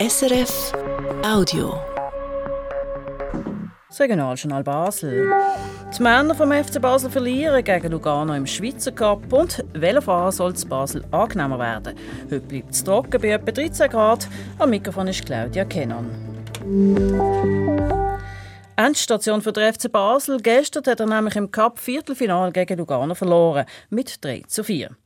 SRF Audio. Das Regionaljournal Basel. Die Männer vom FC Basel verlieren gegen Lugano im Schweizer Cup und Velofahren soll zu Basel angenehmer werden. Heute bleibt es trocken bei etwa 13 Grad. Am Mikrofon ist Claudia Kennan. Endstation für den FC Basel. Gestern hat er nämlich im Cup Viertelfinal gegen Lugano verloren mit 3 zu 4.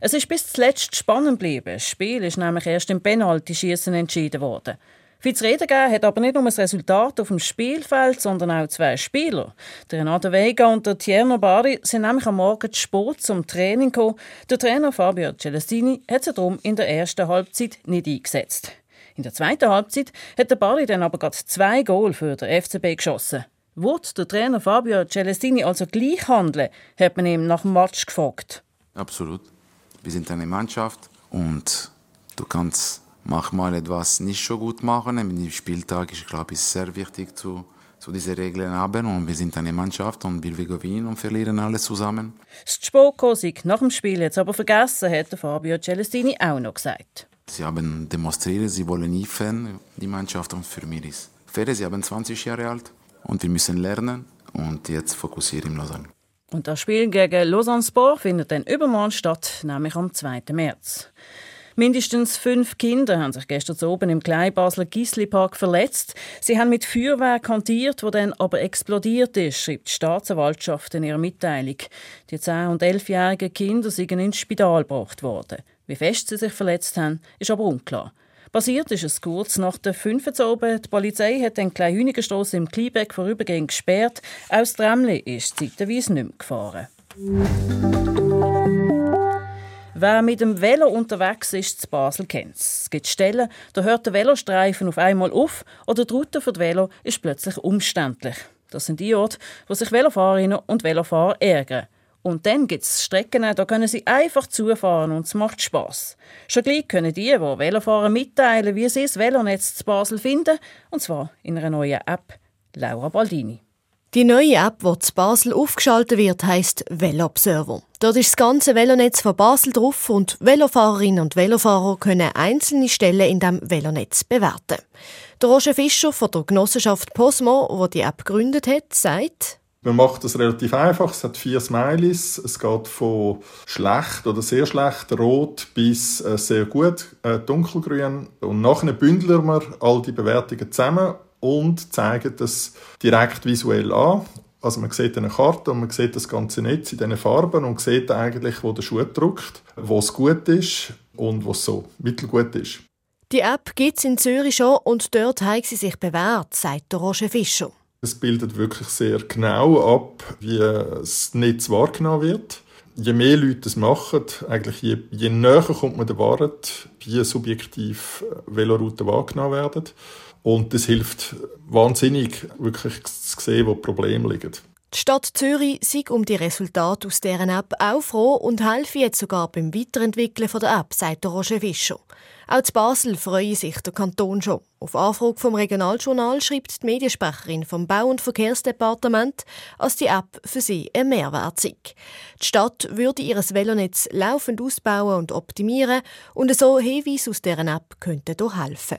Es ist bis zuletzt spannend geblieben. Das Spiel ist nämlich erst im Penalty-Schießen entschieden worden. Viel zu reden gegeben hat aber nicht nur das Resultat auf dem Spielfeld, sondern auch zwei Spieler. Der Renato Vega und der Tierno Bari sind nämlich am Morgen zu Sport zum Training gekommen. Der Trainer Fabio Celestini hat sie darum in der ersten Halbzeit nicht eingesetzt. In der zweiten Halbzeit hat der Bari dann aber gerade zwei Goal für den FCB geschossen. Wird der Trainer Fabio Celestini also gleich handeln, hat man ihm nach dem Match gefragt. Absolut. Wir sind eine Mannschaft und du kannst manchmal etwas nicht so gut machen. Im Spieltag ist, glaube ich, sehr wichtig zu, zu diese Regeln haben und wir sind eine Mannschaft und wir gewinnen und verlieren alles zusammen. Das Spoko sich nach dem Spiel jetzt aber vergessen, hat Fabio Celestini auch noch gesagt. Sie haben demonstriert, sie wollen nie Fan, die Mannschaft und für mich ist fair. Sie haben 20 Jahre alt und wir müssen lernen und jetzt fokussieren im Lausanne. Und das Spiel gegen Lausanne Sport findet dann übermorgen statt, nämlich am 2. März. Mindestens fünf Kinder haben sich gestern oben im Kleinbasler Gisli Park verletzt. Sie haben mit Feuerwerk hantiert, wo dann aber explodiert ist, schreibt die Staatsanwaltschaft in ihrer Mitteilung. Die 10- und 11-jährigen Kinder sind ins Spital gebracht worden. Wie fest sie sich verletzt haben, ist aber unklar. Passiert ist es kurz nach der 5 Uhr oben. Die Polizei hat den Kleinhünigerstrasse im Kleinbeck vorübergehend gesperrt. Auch das Tramli ist zeitweise nicht mehr gefahren. Wer mit dem Velo unterwegs ist, zu Basel kennt es. Es gibt Stellen, da hört der Velostreifen auf einmal auf oder die Route für das Velo ist plötzlich umständlich. Das sind die Orte, wo sich Velofahrerinnen und Velofahrer ärgern. Und dann gibt es Strecken, da können sie einfach zufahren und es macht Spass. Schon gleich können die, die Velofahrer mitteilen, wie sie das Velonetz zu Basel finden, und zwar in einer neuen App. Laura Baldini. Die neue App, die zu Basel aufgeschaltet wird, heisst Velobserver. Dort ist das ganze Velonetz von Basel drauf und Velofahrerinnen und Velofahrer können einzelne Stellen in dem Velonetz bewerten. Der Roger Fischer von der Genossenschaft Posmo, wo die App gegründet hat, sagt, man macht das relativ einfach. Es hat vier Smileys. Es geht von schlecht oder sehr schlecht, rot, bis äh, sehr gut, äh, dunkelgrün. Und nachher bündeln wir all die Bewertungen zusammen und zeigen das direkt visuell an. Also man sieht eine Karte und man sieht das ganze Netz in diesen Farben und sieht eigentlich, wo der Schuh drückt, wo es gut ist und wo es so mittelgut ist. Die App gibt es in Zürich schon und dort hat sie sich bewährt, sagt der Roger Fischer. Es bildet wirklich sehr genau ab, wie das Netz wahrgenommen wird. Je mehr Leute es machen, eigentlich je, je näher kommt man der Wahrheit, wie subjektiv Velorouten wahrgenommen werden. Und das hilft wahnsinnig, wirklich zu sehen, wo die Probleme liegen. Die Stadt Zürich sei um die Resultate aus deren App auch froh und helfe jetzt sogar beim Weiterentwickeln der App, sagt Roger Fischer. Auch zu Basel freue sich der Kanton schon. Auf Anfrage vom Regionaljournal schreibt die Mediensprecherin vom Bau- und Verkehrsdepartement, dass die App für sie ein Mehrwert sei. Die Stadt würde ihr Velonetz laufend ausbauen und optimieren und so Hinweise aus deren App könnten helfen.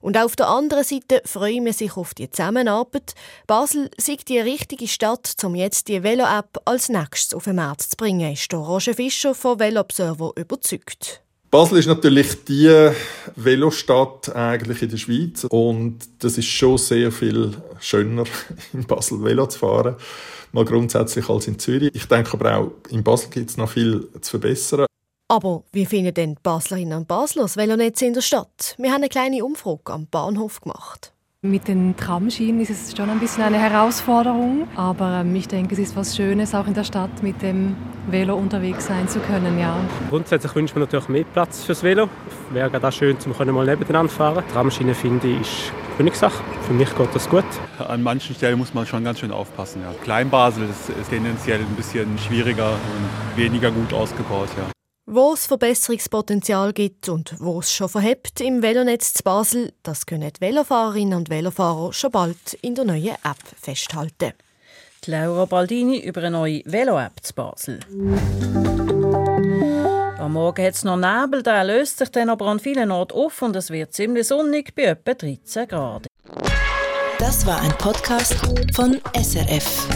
Und auf der anderen Seite freuen wir sich auf die Zusammenarbeit. Basel sei die richtige Stadt, um jetzt die Velo-App als nächstes auf den Markt zu bringen, ist der Roger Fischer von Velobserver überzeugt. Basel ist natürlich die Velostadt eigentlich in der Schweiz und das ist schon sehr viel schöner in Basel Velo zu fahren, mal grundsätzlich als in Zürich. Ich denke aber auch in Basel gibt es noch viel zu verbessern. Aber wie finden denn die Baslerinnen und Basler das Velonetz in der Stadt? Wir haben eine kleine Umfrage am Bahnhof gemacht. Mit den Tramschienen ist es schon ein bisschen eine Herausforderung, aber ähm, ich denke, es ist was Schönes, auch in der Stadt mit dem Velo unterwegs sein zu können. Ja. Grundsätzlich wünscht man natürlich mehr Platz fürs Velo. Wäre gerade auch schön, zum können mal nebeneinander fahren. Tramschiene finde ich ist Königssache. Für mich geht das gut. An manchen Stellen muss man schon ganz schön aufpassen. Ja. Kleinbasel ist, ist tendenziell ein bisschen schwieriger und weniger gut ausgebaut. Ja. Wo es Verbesserungspotenzial gibt und wo es schon verhebt im Velonetz zu Basel, das können die Velofahrerinnen und Velofahrer schon bald in der neuen App festhalten. Die Laura Baldini über eine neue Velo-App zu Basel. Am Morgen hat es noch Nebel, der löst sich dann aber an vielen Orten auf und es wird ziemlich sonnig bei etwa 13 Grad. Das war ein Podcast von SRF.